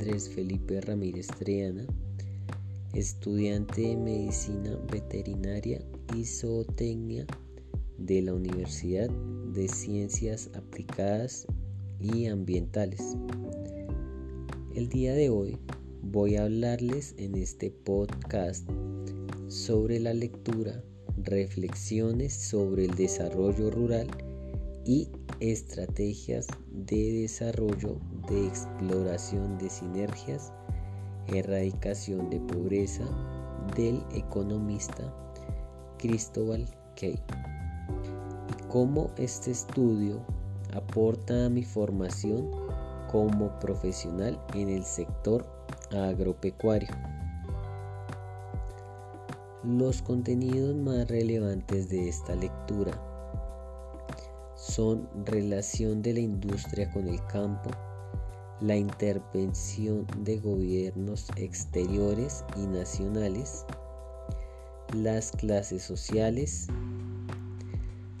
Andrés Felipe Ramírez Triana, estudiante de Medicina Veterinaria y Zootecnia de la Universidad de Ciencias Aplicadas y Ambientales. El día de hoy voy a hablarles en este podcast sobre la lectura, reflexiones sobre el desarrollo rural y estrategias de desarrollo de exploración de sinergias, erradicación de pobreza del economista Cristóbal Key y cómo este estudio aporta a mi formación como profesional en el sector agropecuario. Los contenidos más relevantes de esta lectura son relación de la industria con el campo, la intervención de gobiernos exteriores y nacionales, las clases sociales,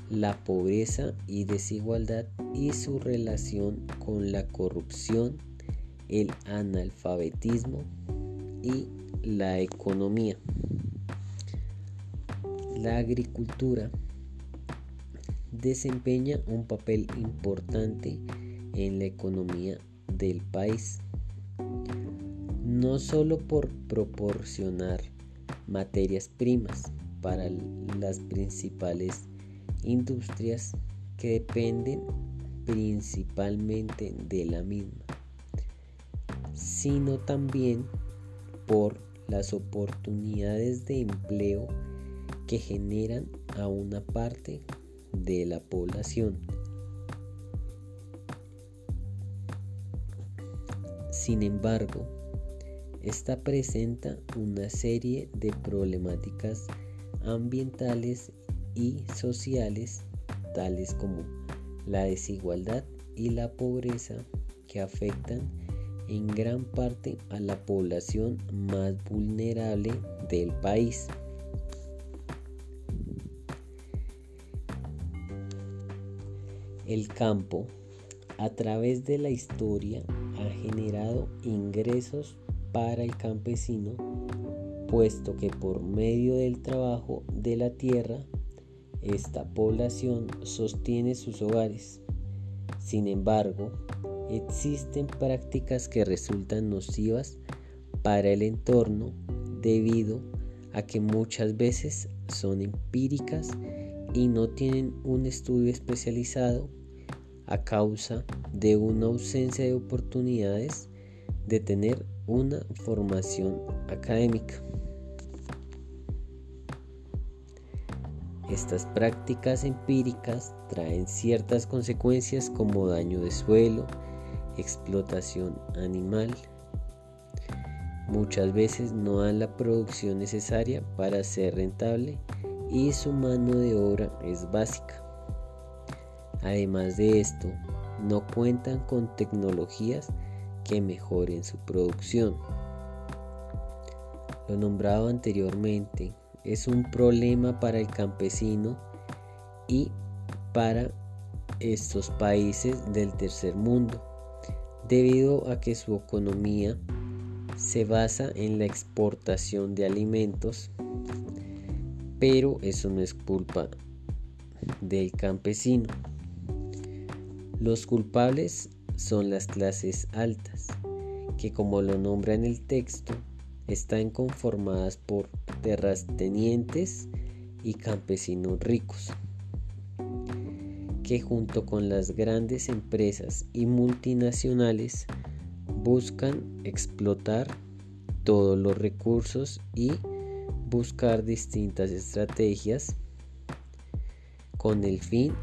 la pobreza y desigualdad y su relación con la corrupción, el analfabetismo y la economía. La agricultura desempeña un papel importante en la economía del país, no solo por proporcionar materias primas para las principales industrias que dependen principalmente de la misma, sino también por las oportunidades de empleo que generan a una parte de la población. Sin embargo, esta presenta una serie de problemáticas ambientales y sociales, tales como la desigualdad y la pobreza, que afectan en gran parte a la población más vulnerable del país. El campo, a través de la historia, ha generado ingresos para el campesino, puesto que por medio del trabajo de la tierra, esta población sostiene sus hogares. Sin embargo, existen prácticas que resultan nocivas para el entorno debido a que muchas veces son empíricas y no tienen un estudio especializado a causa de una ausencia de oportunidades de tener una formación académica. Estas prácticas empíricas traen ciertas consecuencias como daño de suelo, explotación animal. Muchas veces no dan la producción necesaria para ser rentable y su mano de obra es básica. Además de esto, no cuentan con tecnologías que mejoren su producción. Lo nombrado anteriormente es un problema para el campesino y para estos países del tercer mundo, debido a que su economía se basa en la exportación de alimentos, pero eso no es culpa del campesino. Los culpables son las clases altas, que como lo nombra en el texto, están conformadas por terratenientes y campesinos ricos, que junto con las grandes empresas y multinacionales buscan explotar todos los recursos y buscar distintas estrategias con el fin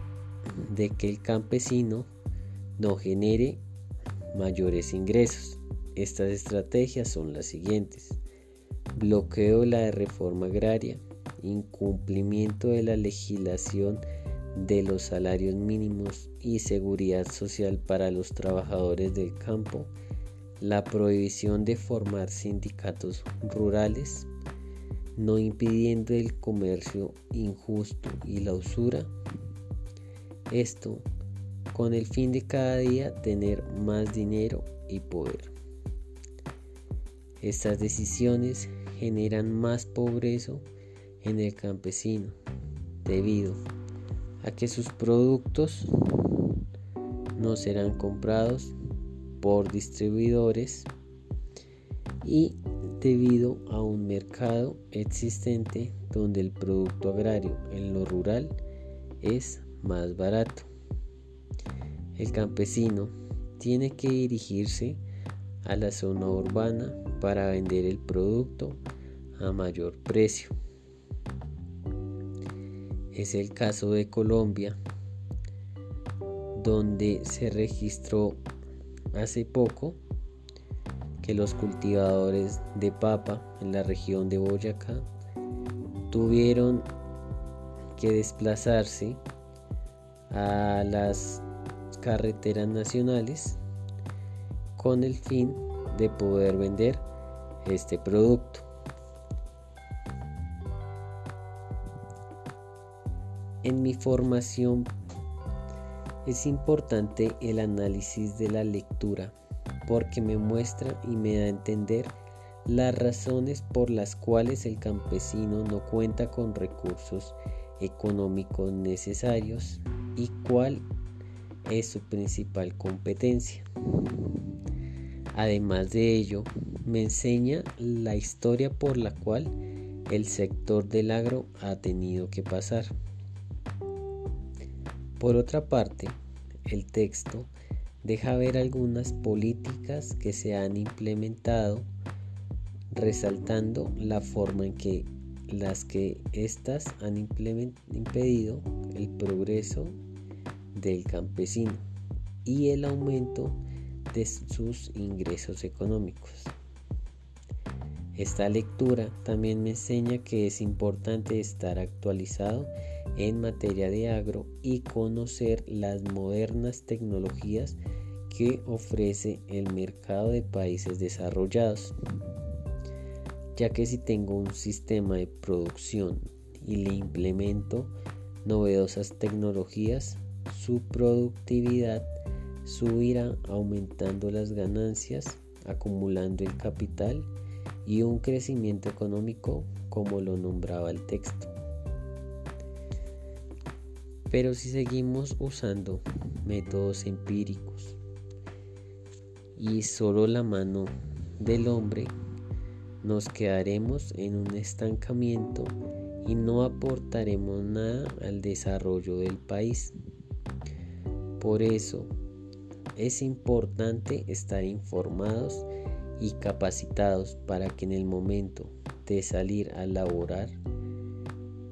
de que el campesino no genere mayores ingresos. Estas estrategias son las siguientes. Bloqueo de la reforma agraria, incumplimiento de la legislación de los salarios mínimos y seguridad social para los trabajadores del campo, la prohibición de formar sindicatos rurales, no impidiendo el comercio injusto y la usura, esto con el fin de cada día tener más dinero y poder. Estas decisiones generan más pobreza en el campesino debido a que sus productos no serán comprados por distribuidores y debido a un mercado existente donde el producto agrario en lo rural es más barato. El campesino tiene que dirigirse a la zona urbana para vender el producto a mayor precio. Es el caso de Colombia, donde se registró hace poco que los cultivadores de papa en la región de Boyacá tuvieron que desplazarse a las carreteras nacionales con el fin de poder vender este producto. En mi formación es importante el análisis de la lectura porque me muestra y me da a entender las razones por las cuales el campesino no cuenta con recursos económicos necesarios y cuál es su principal competencia. Además de ello, me enseña la historia por la cual el sector del agro ha tenido que pasar. Por otra parte, el texto deja ver algunas políticas que se han implementado, resaltando la forma en que las que éstas han impedido el progreso del campesino y el aumento de sus ingresos económicos. Esta lectura también me enseña que es importante estar actualizado en materia de agro y conocer las modernas tecnologías que ofrece el mercado de países desarrollados ya que si tengo un sistema de producción y le implemento novedosas tecnologías, su productividad subirá aumentando las ganancias, acumulando el capital y un crecimiento económico como lo nombraba el texto. Pero si seguimos usando métodos empíricos y solo la mano del hombre nos quedaremos en un estancamiento y no aportaremos nada al desarrollo del país. Por eso es importante estar informados y capacitados para que en el momento de salir a laborar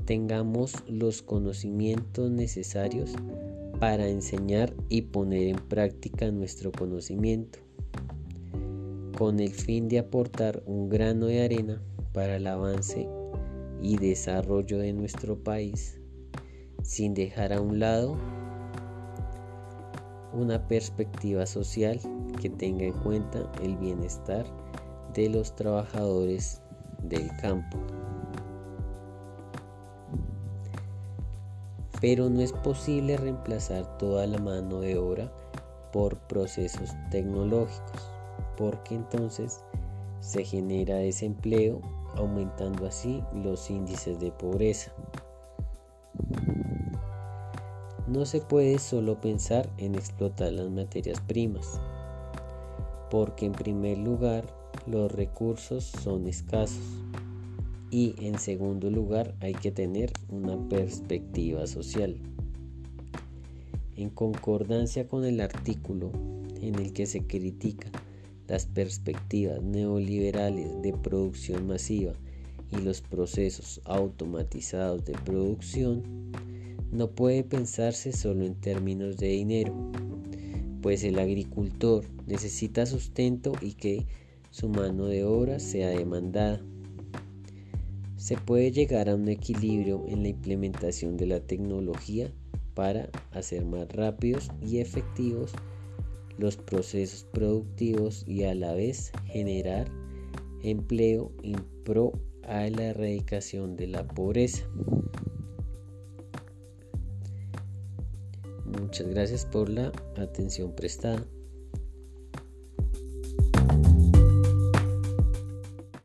tengamos los conocimientos necesarios para enseñar y poner en práctica nuestro conocimiento con el fin de aportar un grano de arena para el avance y desarrollo de nuestro país, sin dejar a un lado una perspectiva social que tenga en cuenta el bienestar de los trabajadores del campo. Pero no es posible reemplazar toda la mano de obra por procesos tecnológicos porque entonces se genera desempleo, aumentando así los índices de pobreza. No se puede solo pensar en explotar las materias primas, porque en primer lugar los recursos son escasos y en segundo lugar hay que tener una perspectiva social. En concordancia con el artículo en el que se critica las perspectivas neoliberales de producción masiva y los procesos automatizados de producción, no puede pensarse solo en términos de dinero, pues el agricultor necesita sustento y que su mano de obra sea demandada. Se puede llegar a un equilibrio en la implementación de la tecnología para hacer más rápidos y efectivos los procesos productivos y a la vez generar empleo en pro a la erradicación de la pobreza. Muchas gracias por la atención prestada.